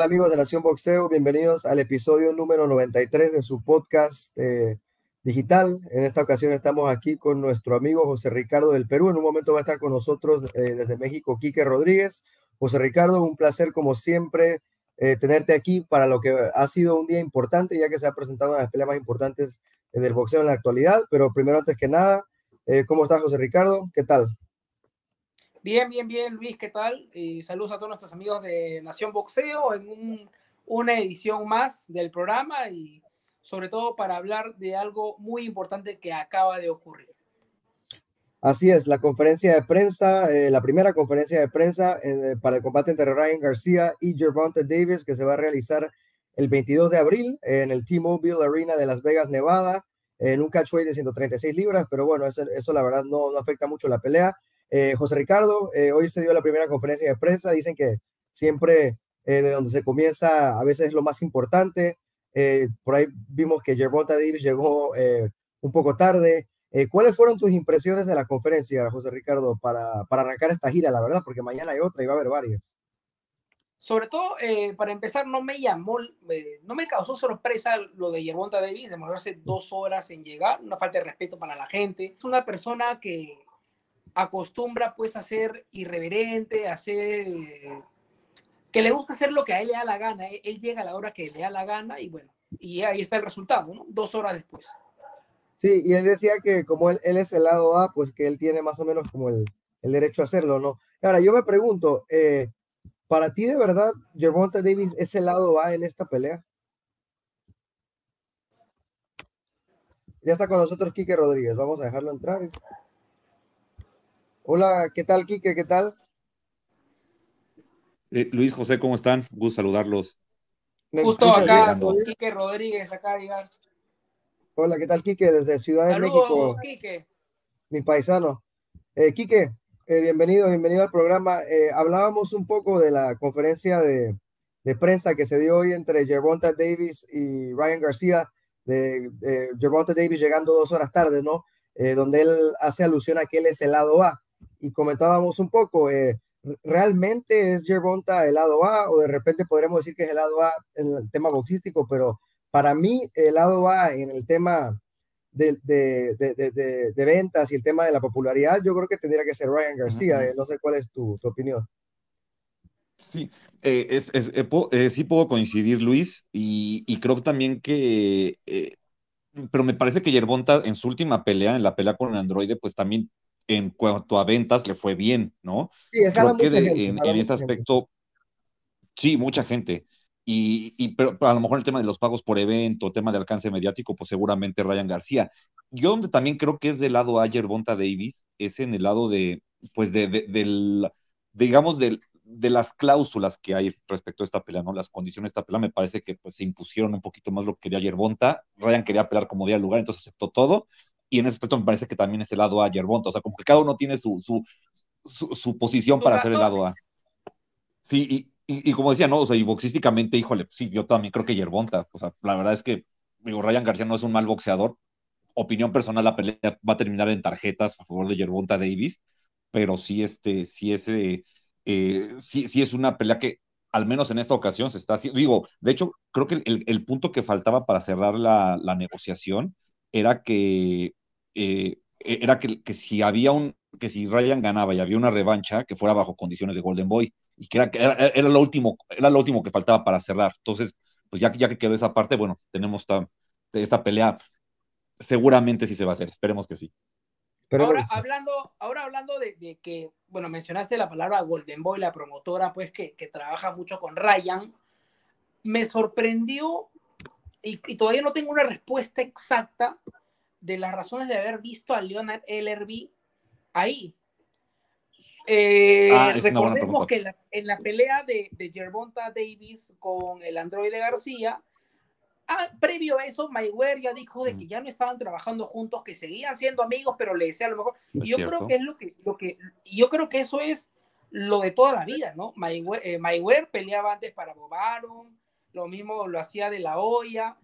Hola, ¿qué tal amigos de Nación Boxeo? Bienvenidos al episodio número 93 de su podcast eh, digital. En esta ocasión estamos aquí con nuestro amigo José Ricardo del Perú. En un momento va a estar con nosotros eh, desde México Quique Rodríguez. José Ricardo, un placer como siempre eh, tenerte aquí para lo que ha sido un día importante, ya que se ha presentado una de las peleas más importantes del boxeo en la actualidad. Pero primero, antes que nada, ¿cómo estás José Ricardo? ¿Qué tal? Bien, bien, bien, Luis, ¿qué tal? Y saludos a todos nuestros amigos de Nación Boxeo en una edición más del programa y sobre todo para hablar de algo muy importante que acaba de ocurrir. Así es, la conferencia de prensa, eh, la primera conferencia de prensa eh, para el combate entre Ryan García y Gervonta Davis que se va a realizar el 22 de abril en el T-Mobile Arena de Las Vegas, Nevada, en un catchweight de 136 libras, pero bueno, eso, eso la verdad no, no afecta mucho la pelea. Eh, José Ricardo, eh, hoy se dio la primera conferencia de prensa, dicen que siempre eh, de donde se comienza a veces es lo más importante. por ahí vimos que Gervonta Davis llegó un poco tarde. ¿Cuáles fueron tus impresiones de la conferencia, José Ricardo, para, para arrancar esta gira, la verdad? Porque mañana hay otra y va a haber varias. Sobre todo, para empezar, no me llamó, no me causó sorpresa lo de Gervonta Davis, demorarse dos horas en llegar, una falta de respeto para la gente. Es una persona que acostumbra pues a ser irreverente, a ser que le gusta hacer lo que a él le da la gana. Él llega a la hora que le da la gana y bueno, y ahí está el resultado, ¿no? Dos horas después. Sí, y él decía que como él, él es el lado A, pues que él tiene más o menos como el, el derecho a hacerlo, ¿no? Ahora, yo me pregunto, eh, ¿para ti de verdad Gervonta Davis es el lado A en esta pelea? Ya está con nosotros Quique Rodríguez, vamos a dejarlo entrar. Hola, ¿qué tal, Quique? ¿Qué tal? Eh, Luis José, ¿cómo están? Gusto saludarlos. Justo acá, Quique Rodríguez, acá, llegar. Hola, ¿qué tal, Quique? Desde Ciudad de México. Quique. Mi paisano. Eh, Quique, eh, bienvenido, bienvenido al programa. Eh, hablábamos un poco de la conferencia de, prensa que se dio hoy entre Gervonta Davis y Ryan García, de, de Gervonta Davis llegando dos horas tarde, ¿no? donde él hace alusión a que él es el lado A y comentábamos un poco, eh, ¿realmente es Gervonta el lado A o de repente podremos decir que es el lado A en el tema boxístico? Pero para mí el lado A en el tema de, de, de, de ventas y el tema de la popularidad, yo creo que tendría que ser Ryan García. Eh, no sé cuál es tu, tu opinión. Sí, eh, es, es, sí puedo coincidir, Luis, y, y creo también que pero me parece que Yerbonta en su última pelea, en la pelea con el androide, pues también en cuanto a ventas le fue bien, ¿no? Sí, Creo que en, en este aspecto, sí, mucha gente. Y, y pero, a lo mejor el tema de los pagos por evento, tema de alcance mediático, pues seguramente Ryan García. Yo donde también creo que es del lado Ayer Bonta Davis, es en el lado de, pues de, de del, digamos, del, de las cláusulas que hay respecto a esta pelea, ¿no? Las condiciones de esta pelea me parece que pues se impusieron un poquito más lo que quería Yerbonta. Ryan quería pelear como día lugar, entonces aceptó todo y en ese aspecto me parece que también es el lado A Yerbonta, o sea, como que cada uno tiene su, su, su, posición para hacer el lado A. Sí, y, y, como decía, ¿no? O sea, y boxísticamente, híjole, sí, yo también creo que Yerbonta, o sea, la verdad es que, digo, Ryan García no es un mal boxeador, opinión personal, la pelea va a terminar en tarjetas a favor de Yerbonta Davis, pero sí, este, sí es, eh, sí, sí es una pelea que al menos en esta ocasión se está haciendo, digo, de hecho, creo que el, el punto que faltaba para cerrar la, la negociación era que eh, e-, era que, que, si había un, que si Ryan ganaba y había una revancha, que fuera bajo condiciones de Golden Boy, y que era, era, era lo, último, era lo último que faltaba para cerrar. Entonces, pues ya, ya que quedó esa parte, bueno, tenemos esta, esta pelea, seguramente sí se va a hacer, esperemos que sí. Pero ahora hablando, ahora hablando de, de, que, bueno, mencionaste la palabra Golden Boy, la promotora, pues que, que trabaja mucho con Ryan, me sorprendió y, y, todavía no tengo una respuesta exacta de las razones de haber visto a Leonard Ellerby ahí. Eh, ah, recordemos que en la pelea de, de Gervonta Davis con el androide García, ah, previo a eso, Mayweather ya dijo de que ya no estaban trabajando juntos, que seguían siendo amigos, pero le decía a lo mejor. yo creo que es lo que, lo que, yo creo que eso es lo de toda la vida, ¿no? Mayweather, eh, peleaba antes para Bobaron, lo mismo lo hacía de la olla,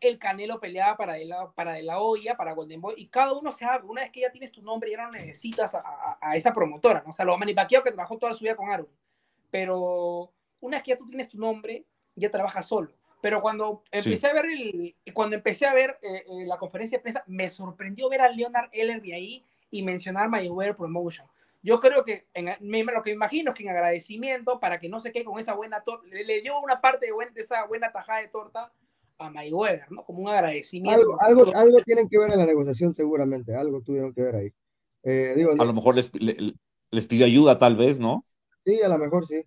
el Canelo peleaba para de, la, para de la olla, para Golden Boy, y cada uno se abre. Una vez que ya tienes tu nombre, ya no necesitas a, esa promotora, ¿no? O sea, lo Manny que trabajó toda su vida con Aaron. Pero una vez que ya tú tienes tu nombre, ya trabajas solo. Pero cuando empecé a ver el, cuando empecé a ver eh, eh, la conferencia de prensa, me sorprendió ver a Leonard Ellerby ahí y mencionar Mayweather Promotion. Yo creo que en, lo que me imagino es que en agradecimiento, para que no se quede con esa buena torta, le, dio una parte de, de, esa buena tajada de torta a Mayweather, ¿no? Como un agradecimiento. Algo, algo, tienen que ver en la negociación seguramente, algo tuvieron que ver ahí. Eh, digo, a lo mejor les, les pidió ayuda tal vez, ¿no? Sí, a lo mejor sí.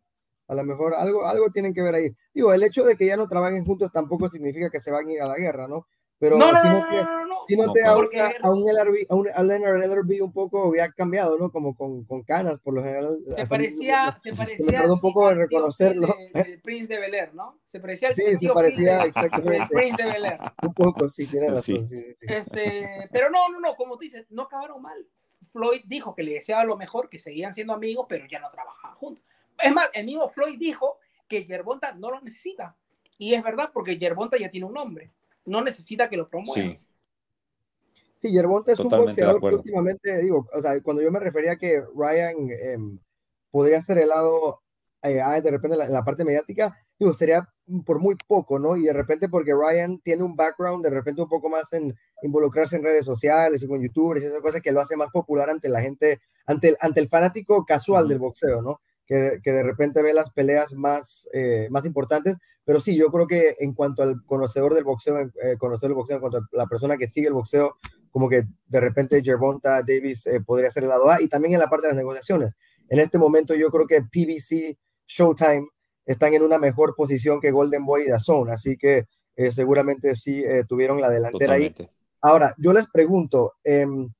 A lo mejor algo, algo tienen que ver ahí. Digo, el hecho de que ya no trabajen juntos tampoco significa que se van a ir a la guerra, ¿no? Pero no, no, no, si no, te a, un LRB, a un Leonard un poco había cambiado, ¿no? Como con, con canas, por lo general. Se parecía, se parecía. Me tardó un poco en reconocerlo. El Prince de Bel Air, ¿no? Se parecía al Sí, se parecía exactamente. El Prince de Bel Air. Un poco, sí, tiene razón. Sí. Sí, este, pero no, no, no, como tú dices, no acabaron mal. Floyd dijo que le deseaba lo mejor, que seguían siendo amigos, pero ya no trabajaban juntos. Es más, el mismo Floyd dijo que Yerbonta no lo necesita. Y es verdad, porque Yerbonta ya tiene un nombre. No necesita que lo promueva. Sí, Yerbonta es un boxeador que últimamente, digo, o sea, cuando yo me refería a que Ryan em, podría ser el lado, eh, de repente en la, parte mediática, digo, sería por muy poco, ¿no? Y de repente porque Ryan tiene un background de repente un poco más en involucrarse en redes sociales y con youtubers y esas cosas que lo hace más popular ante la gente, ante el, ante el fanático casual del boxeo, ¿no? Que, que, de repente ve las peleas más, eh, más importantes, pero sí, yo creo que en cuanto al conocedor del boxeo, eh, conocer el boxeo, en cuanto a la persona que sigue el boxeo, como que de repente Gervonta Davis eh, podría ser el lado A y también en la parte de las negociaciones. En este momento yo creo que PBC, Showtime están en una mejor posición que Golden Boy y Dazón, así que eh, seguramente sí tuvieron la delantera ahí. Ahora, yo les pregunto, em,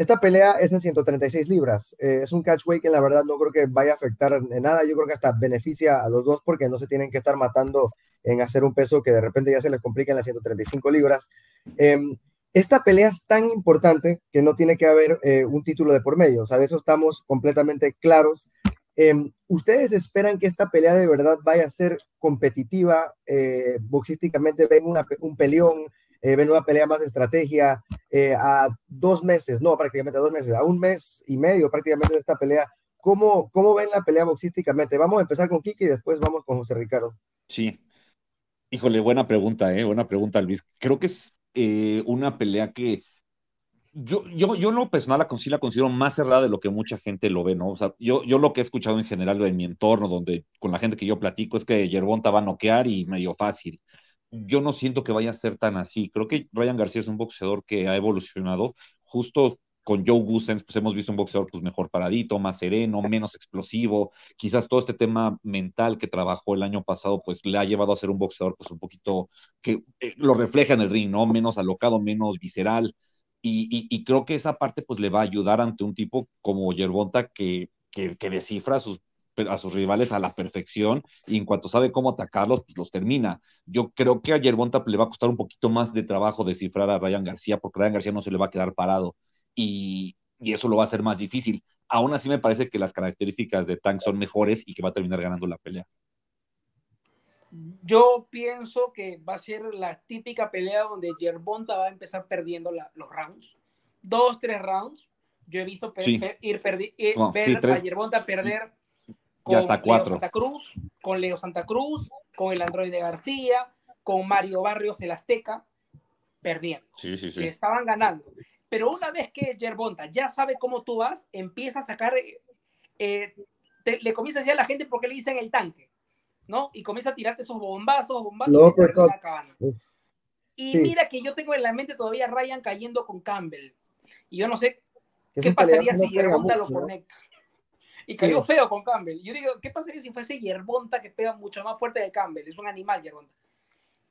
esta pelea es en 136 libras, es un catchweight que la verdad no creo que vaya a afectar nada, yo creo que hasta beneficia a los dos porque no se tienen que estar matando en hacer un peso que de repente ya se les complica en las 135 libras. Em, esta pelea es tan importante que no tiene que haber eh, un título de por medio, o sea, de eso estamos completamente claros. Em, ¿Ustedes esperan que esta pelea de verdad vaya a ser competitiva? Eh, boxísticamente ven un peleón, eh, ven una pelea más de estrategia a dos meses, no, prácticamente a dos meses, a un mes y medio prácticamente de esta pelea. ¿Cómo, cómo ven la pelea boxísticamente? Vamos a empezar con Kiki y después vamos con José Ricardo. Sí. Híjole, buena pregunta, ¿eh? Buena pregunta, Luis. Creo que es eh, una pelea que yo, yo, yo en lo personal la, la considero más cerrada de lo que mucha gente lo ve, ¿no? O sea, yo, yo lo que he escuchado en general en mi entorno, donde con la gente que yo platico, es que Yerbonta va a noquear y medio fácil. Yo no siento que vaya a ser tan así. Creo que Ryan García es un boxeador que ha evolucionado justo con Joe Gusens, pues hemos visto un boxeador pues mejor paradito, más sereno, menos explosivo. Quizás todo este tema mental que trabajó el año pasado, pues le ha llevado a ser un boxeador pues un poquito que eh, lo refleja en el ring, ¿no? Menos alocado, menos visceral. Y, creo que esa parte pues le va a ayudar ante un tipo como Yerbonta que, que, descifra a sus, a sus rivales a la perfección y en cuanto sabe cómo atacarlos, pues los termina. Yo creo que a Yerbonta le va a costar un poquito más de trabajo descifrar a Ryan García porque Ryan García no se le va a quedar parado y, eso lo va a hacer más difícil. Aún así me parece que las características de Tank son mejores y que va a terminar ganando la pelea. Yo pienso que va a ser la típica pelea donde Yerbonta va a empezar perdiendo los rounds. Dos, tres rounds. Yo he visto ir ver a Yerbonta perder con hasta cuatro. Leo Santa Cruz, con Leo Santa Cruz, con el Androide García, con Mario Barrios el Azteca, perdiendo. Sí, sí, sí. estaban ganando. Pero una vez que Yerbonta ya sabe cómo tú vas, empieza a sacar, eh, le comienza a decir a la gente por qué le dicen el tanque, ¿no? Y comienza a tirarte esos bombazos, bombazos. Y, mira que yo tengo en la mente todavía Ryan cayendo con Campbell. Y yo no sé qué pasaría si Yerbonta lo conecta. Y cayó feo con Campbell. Yo digo, ¿qué pasaría si fuese Yerbonta que pega mucho más fuerte de Campbell? Es un animal Yerbonta.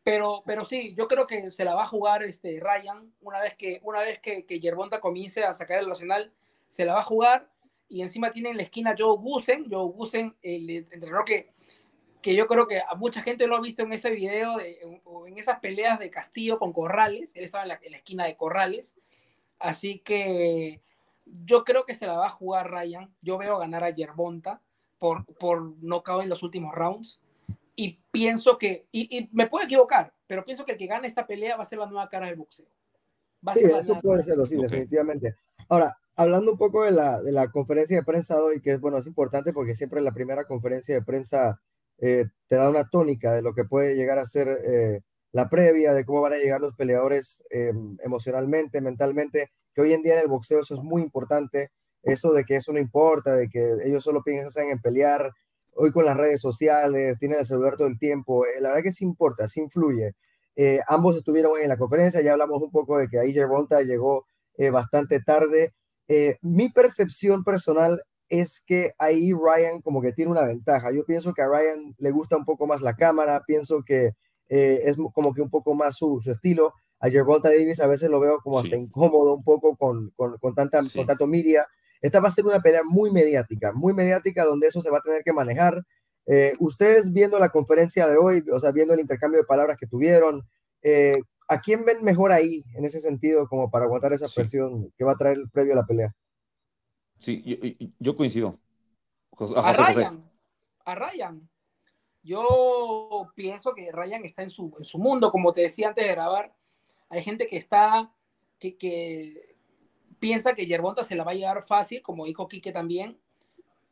Pero, pero sí, yo creo que se la va a jugar este Ryan una vez que, una vez que, que Yerbonta comience a sacar el nacional, se la va a jugar. Y encima tiene en la esquina Joe Gusen, Joe Gusen, el entrenador que, que yo creo que a mucha gente lo ha visto en ese video, de, en, esas peleas de Castillo con Corrales. Él estaba en la, esquina de Corrales. Así que yo creo que se la va a jugar Ryan. Yo veo ganar a Yerbonta por, por cabe en los últimos rounds y pienso que, y, me puedo equivocar, pero pienso que el que gane esta pelea va a ser la nueva cara del boxeo. sí, eso puede serlo, sí, definitivamente. Ahora, hablando un poco de la, de la conferencia de prensa de hoy, que es, bueno, es importante porque siempre la primera conferencia de prensa te da una tónica de lo que puede llegar a ser la previa, de cómo van a llegar los peleadores emocionalmente, mentalmente, que hoy en día en el boxeo eso es muy importante, eso de que eso no importa, de que ellos solo piensan en pelear, hoy con las redes sociales, tienen el celular todo el tiempo, la verdad que sí importa, sí influye. ambos estuvieron en la conferencia, ya hablamos un poco de que ahí Volta llegó bastante tarde, eh, mi percepción personal es que ahí Ryan como que tiene una ventaja. Yo pienso que a Ryan le gusta un poco más la cámara, pienso que eh, es como que un poco más su, estilo. A Gervonta Davis a veces lo veo como hasta incómodo un poco con, con, con tanta, con tanto media. Esta va a ser una pelea muy mediática, muy mediática donde eso se va a tener que manejar. Eh, ustedes viendo la conferencia de hoy, o sea, viendo el intercambio de palabras que tuvieron, ¿A quién ven mejor ahí, en ese sentido, como para aguantar esa presión que va a traer el previo a la pelea? Sí, yo, coincido. a Ryan, a Ryan. Yo pienso que Ryan está en su, en su mundo, como te decía antes de grabar. Hay gente que está, que, que piensa que Yerbonta se la va a llevar fácil, como dijo Quique también.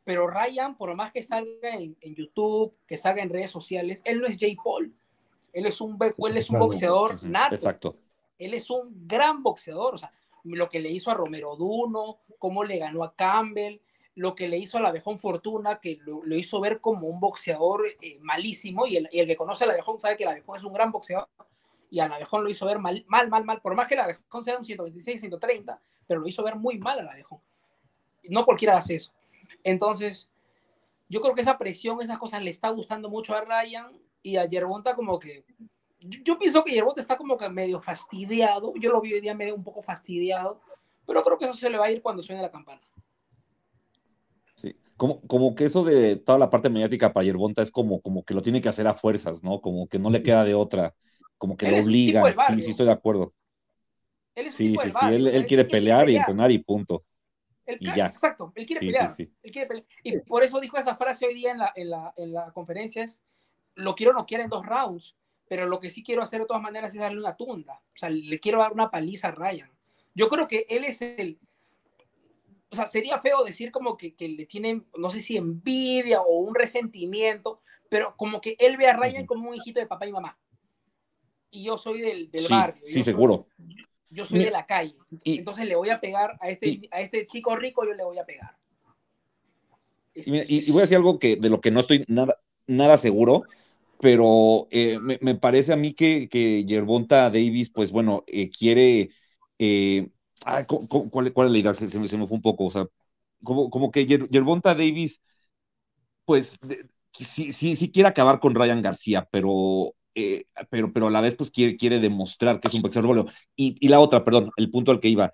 Pero Ryan, por más que salga en, en YouTube, que salga en redes sociales, él no es Jay Paul. Él es un, él es un boxeador nato. Exacto. Él es un gran boxeador. O sea, lo que le hizo a Romero Duno, cómo le ganó a Campbell, lo que le hizo a la Abejón Fortuna, que lo, hizo ver como un boxeador eh, malísimo. Y el, que conoce a la Abejón sabe que la Abejón es un gran boxeador. Y a la Abejón lo hizo ver mal, mal, mal, mal. Por más que la Abejón sea un 126, 130, pero lo hizo ver muy mal a la Abejón. No cualquiera hace eso. Entonces, yo creo que esa presión, esas cosas le está gustando mucho a Ryan y a Yerbonta como que yo pienso que Yerbonta está como que medio fastidiado. Yo lo vi hoy día medio un poco fastidiado, pero creo que eso se le va a ir cuando suene la campana. Sí, como, como que eso de toda la parte mediática para Yerbonta es como, como que lo tiene que hacer a fuerzas, ¿no? Como que no le queda de otra, como que lo obliga. Sí, sí, estoy de acuerdo. sí, sí, sí, él, quiere pelear y entrenar y punto. y ya. Exacto, él quiere, pelear, él quiere pelear. Y por eso dijo esa frase hoy día en la, en la, en la conferencia, es lo quiero no quiero en dos rounds, pero lo que sí quiero hacer de todas maneras es darle una tunda. O sea, le quiero dar una paliza a Ryan. Yo creo que él es el... O sea, sería feo decir como que, que le tiene, no sé si envidia o un resentimiento, pero como que él ve a Ryan como un hijito de papá y mamá. Y yo soy del, del barrio. Sí, seguro. yo soy de la calle. Entonces le voy a pegar a este, a este chico rico, yo le voy a pegar. y, y, voy a decir algo que de lo que no estoy nada, nada seguro, pero eh, me, parece a mí que, que Yerbonta Davis, pues bueno, eh, quiere... Eh, ¿cuál, es la idea? Se, me, fue un poco, o sea, como, como que Yerbonta Davis, pues sí, sí, sí quiere acabar con Ryan García, pero pero, pero a la vez pues quiere, quiere demostrar que es un boxeador Y, y la otra, perdón, el punto al que iba,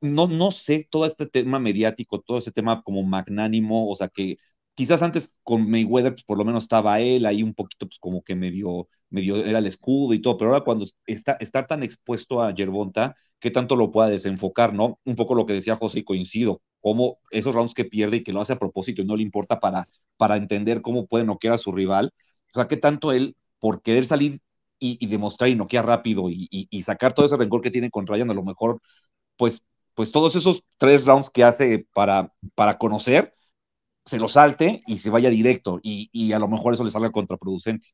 no, no sé todo este tema mediático, todo este tema como magnánimo, o sea, que quizás antes con Mayweather, pues por lo menos estaba él ahí un poquito, pues como que medio, medio era el escudo y todo, pero ahora cuando está estar tan expuesto a Yerbonta, ¿qué tanto lo pueda desenfocar, no? Un poco lo que decía José y coincido, como esos rounds que pierde y que lo hace a propósito y no le importa para, para entender cómo puede noquear a su rival, o sea, ¿qué tanto él, por querer salir y, demostrar y noquear rápido y, sacar todo ese rencor que tiene con Ryan, a lo mejor, pues, pues todos esos tres rounds que hace para, para conocer, se lo salte y se vaya directo y, a lo mejor eso le salga contraproducente.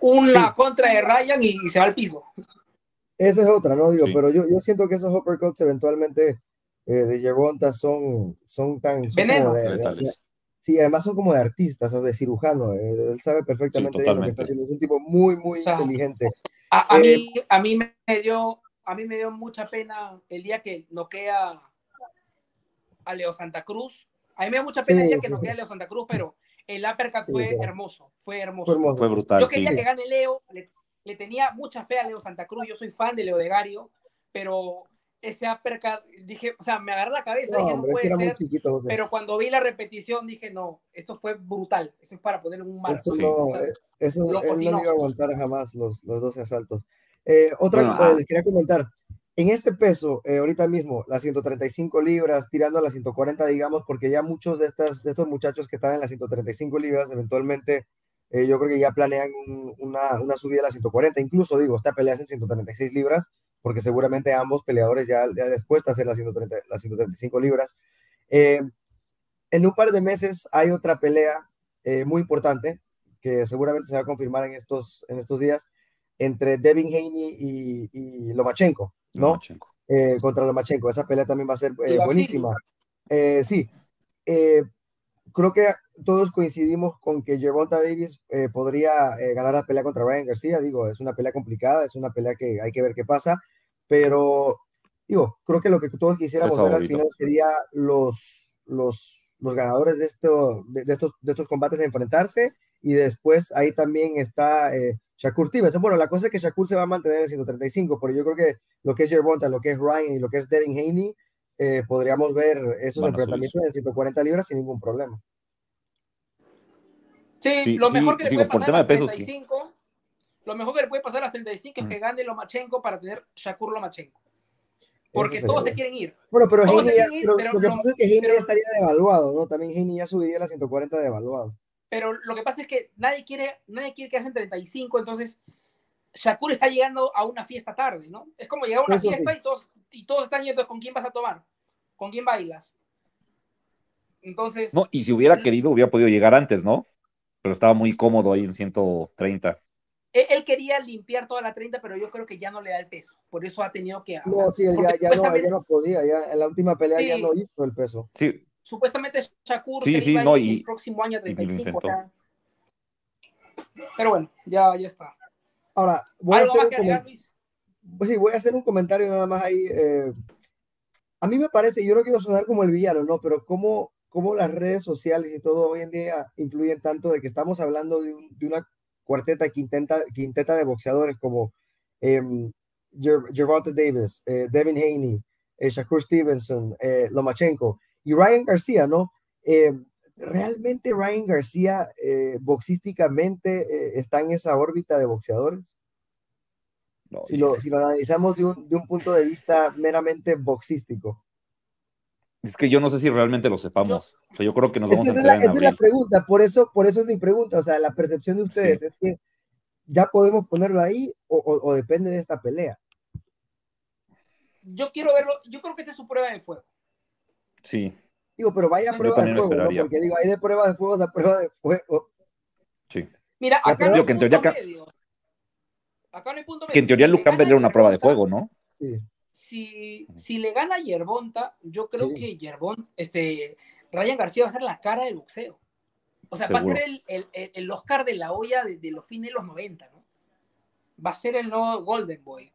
Una contra de Ryan y, se va al piso. Esa es otra, ¿no? Digo, pero yo, yo siento que esos uppercuts eventualmente eh, de Yegonta son, son tan... sí, además son como de artistas, o de cirujano. Eh, él sabe perfectamente lo que está haciendo. Es un tipo muy, muy inteligente. A, eh, mí, a, mí me dio, a mí me dio mucha pena el día que noquea a Leo Santa Cruz a mí me da mucha pena que no quede Leo Santa Cruz, pero el uppercut fue hermoso, fue hermoso. Fue, brutal. Yo quería que gane Leo, le, tenía mucha fe a Leo Santa Cruz, yo soy fan de Leo de Gario, pero ese uppercut, dije, o sea, me agarré la cabeza, dije, no puede ser, pero cuando vi la repetición dije, no, esto fue brutal, eso es para poner un marco. Eso no, eh, eso él no iba a aguantar jamás los, los 12 asaltos. Eh, otra, cosa, les quería comentar, en ese peso, eh, ahorita mismo, las 135 libras, tirando a las 140, digamos, porque ya muchos de, estas, de estos muchachos que están en las 135 libras, eventualmente, eh, yo creo que ya planean una, una, subida a las 140. Incluso, digo, esta pelea es en 136 libras, porque seguramente ambos peleadores ya, ya después de hacer las, 130, las 135 libras. Eh, en un par de meses hay otra pelea muy importante que seguramente se va a confirmar en estos, en estos días entre Devin Haney y, y Lomachenko, ¿no? Lomachenko. contra Lomachenko. Esa pelea también va a ser buenísima. sí, creo que todos coincidimos con que Gervonta Davis eh, podría eh, ganar la pelea contra Ryan García. Digo, es una pelea complicada, es una pelea que hay que ver qué pasa, pero digo, creo que lo que todos quisiéramos ver al final sería los, los, los ganadores de, esto, de, estos, de estos combates enfrentarse y después ahí también está eh, Shakur Stevenson. Bueno, la cosa es que Shakur se va a mantener en 135, pero yo creo que lo que es Gervonta, lo que es Ryan y lo que es Devin Haney, eh, podríamos ver esos enfrentamientos en 140 libras sin ningún problema. Sí, lo mejor que le puede pasar a las 35, lo mejor que le puede pasar a las 35 es que gane Lomachenko para tener Shakur Lomachenko. Porque todos se quieren ir. Bueno, pero, lo que pasa es que Heine ya estaría devaluado, ¿no? También Heine ya subiría a las 140 devaluado. Pero lo que pasa es que nadie quiere, nadie quiere que hacen 35, entonces Shakur está llegando a una fiesta tarde, ¿no? Es como llegar a una fiesta y, todos, y todos están yendo, ¿con quién vas a tomar? ¿Con quién bailas? Entonces... No, y si hubiera querido, hubiera podido llegar antes, ¿no? Pero estaba muy cómodo ahí en 130. Él, quería limpiar toda la 30, pero yo creo que ya no le da el peso. Por eso ha tenido que... No, sí, ya, ya, no, ya no podía. Ya, en la última pelea ya no hizo el peso. Sí. Supuestamente Shakur sí, se iba no, y, el próximo año 35. Pero bueno, ya, ya está. Ahora, voy a hacer un pues sí, voy a hacer un comentario nada más ahí. Eh, a mí me parece, yo no quiero sonar como el villano, ¿no? Pero cómo, cómo las redes sociales y todo hoy en día influyen tanto de que estamos hablando de, una cuarteta, quinteta, quinteta de boxeadores como eh, Gervonta Davis, eh, Devin Haney, eh, Shakur Stevenson, eh, Lomachenko y Ryan García, ¿no? ¿Realmente Ryan García boxísticamente está en esa órbita de boxeadores? si, lo, si, lo, analizamos de un, de un, punto de vista meramente boxístico. Es que yo no sé si realmente lo sepamos. O sea, yo creo que nos vamos a esa es, la, esa es la pregunta, por eso, por eso es mi pregunta. O sea, la percepción de ustedes es que ya podemos ponerlo ahí o, o, depende de esta pelea. Yo quiero verlo, yo creo que esta es su prueba de fuego. Sí. Digo, pero vaya prueba de fuego, ¿no? Porque digo, hay de prueba de fuego a prueba de fuego. Sí. Mira, acá que en teoría, que en teoría Campbell era una prueba de fuego, ¿no? Sí. Si, si le gana Yerbonta, yo creo que Yerbon, este, Ryan García va a ser la cara del boxeo. O sea, va a ser el, el, el, Oscar de la olla de, de, los fines de los 90, ¿no? Va a ser el nuevo Golden Boy.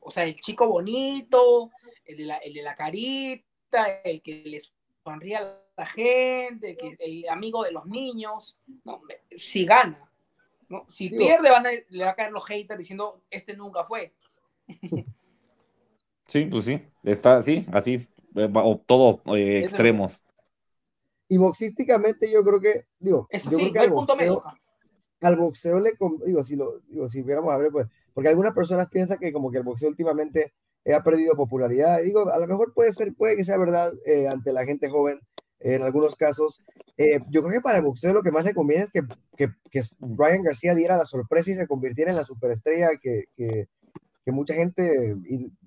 O sea, el chico bonito, el de la, el de la carita, el que les sonríe a la gente, que, el amigo de los niños. ¿no? Si gana, ¿no? Si pierde, van a, le va a caer los haters diciendo, este nunca fue. Sí, pues sí, está así, así, eh, o todo eh, extremos. Y boxísticamente yo creo que, digo, Eso yo sí, creo que al, boxeo, al boxeo le, digo, si lo, digo, si viéramos a ver, pues, porque algunas personas piensan que como que el boxeo últimamente ha perdido popularidad, y digo, a lo mejor puede ser, puede que sea verdad eh, ante la gente joven, en algunos casos. Eh, yo creo que para el boxeo lo que más le conviene es que, que, que, Ryan García diera la sorpresa y se convirtiera en la superestrella que, que, que mucha gente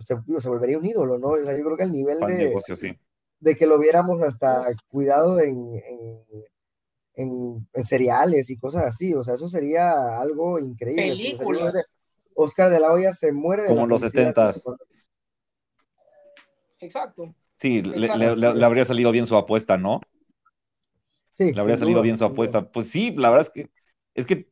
se, se, volvería un ídolo, ¿no? O sea, yo creo que el nivel de, negocio, sí. de que lo viéramos hasta cuidado en, en, en, en, cereales y cosas así, o sea, eso sería algo increíble. O sea, Oscar de la Hoya se muere de Como los setentas. Exacto. Sí, le, le, le, habría salido bien su apuesta, ¿no? Sí. Le habría salido duda, bien su apuesta. Pues sí, la verdad es que, es que,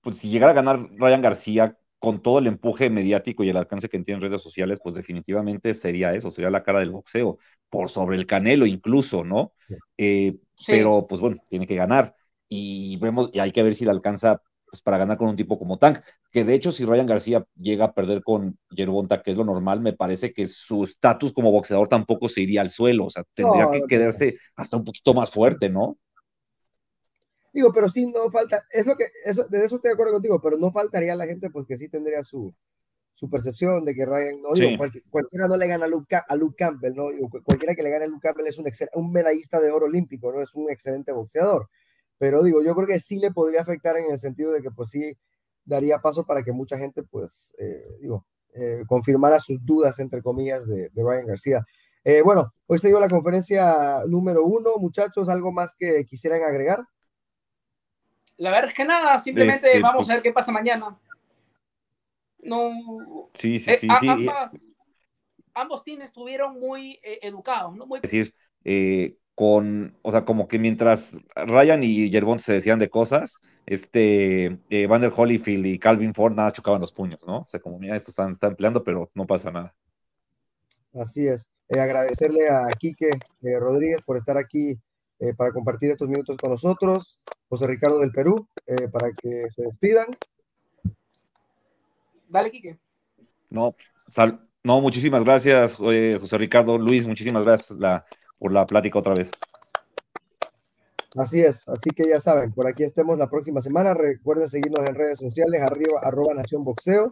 pues si llegara a ganar Ryan García con todo el empuje mediático y el alcance que tiene en redes sociales, pues definitivamente sería eso, sería la cara del boxeo, por sobre el canelo incluso, ¿no? Eh, sí. Pero, pues bueno, tiene que ganar. Y vemos, y hay que ver si le alcanza pues, para ganar con un tipo como Tank, que de hecho si Ryan García llega a perder con Yerbonta, que es lo normal, me parece que su estatus como boxeador tampoco se iría al suelo, o sea, tendría no, que quedarse hasta un poquito más fuerte, ¿no? Digo, pero sí, no falta, es lo que, eso, de eso estoy de acuerdo contigo, pero no faltaría la gente, pues que sí tendría su, su percepción de que Ryan, no digo, sí. cual, cualquiera no le gana a Luke, a Luke Campbell, ¿no? Digo, cualquiera que le gane a Luke Campbell es un, un medallista de oro olímpico, ¿no? Es un excelente boxeador. Pero digo, yo creo que sí le podría afectar en el sentido de que pues sí daría paso para que mucha gente pues, eh, digo, eh, confirmara sus dudas, entre comillas, de, de Ryan García. Eh, bueno, hoy se dio la conferencia número uno, muchachos, ¿algo más que quisieran agregar? La verdad es que nada, simplemente este, vamos a ver qué pasa mañana. No. Sí, sí, eh, sí. sí. ambos teams estuvieron muy eh, educados, ¿no? Muy... Es decir, eh, con, o sea, como que mientras Ryan y Yerbont se decían de cosas, este, eh, Vander Holyfield y Calvin Ford nada chocaban los puños, ¿no? O sea, como mira, esto están, están peleando, pero no pasa nada. Así es. agradecerle a Quique Rodríguez por estar aquí para compartir estos minutos con nosotros. José Ricardo del Perú, para que se despidan. Dale, Quique. No, no, muchísimas gracias, José Ricardo. Luis, muchísimas gracias por la plática otra vez. Así es, así que ya saben, por aquí estemos la próxima semana. Recuerden seguirnos en redes sociales, arriba, arroba Nación Boxeo.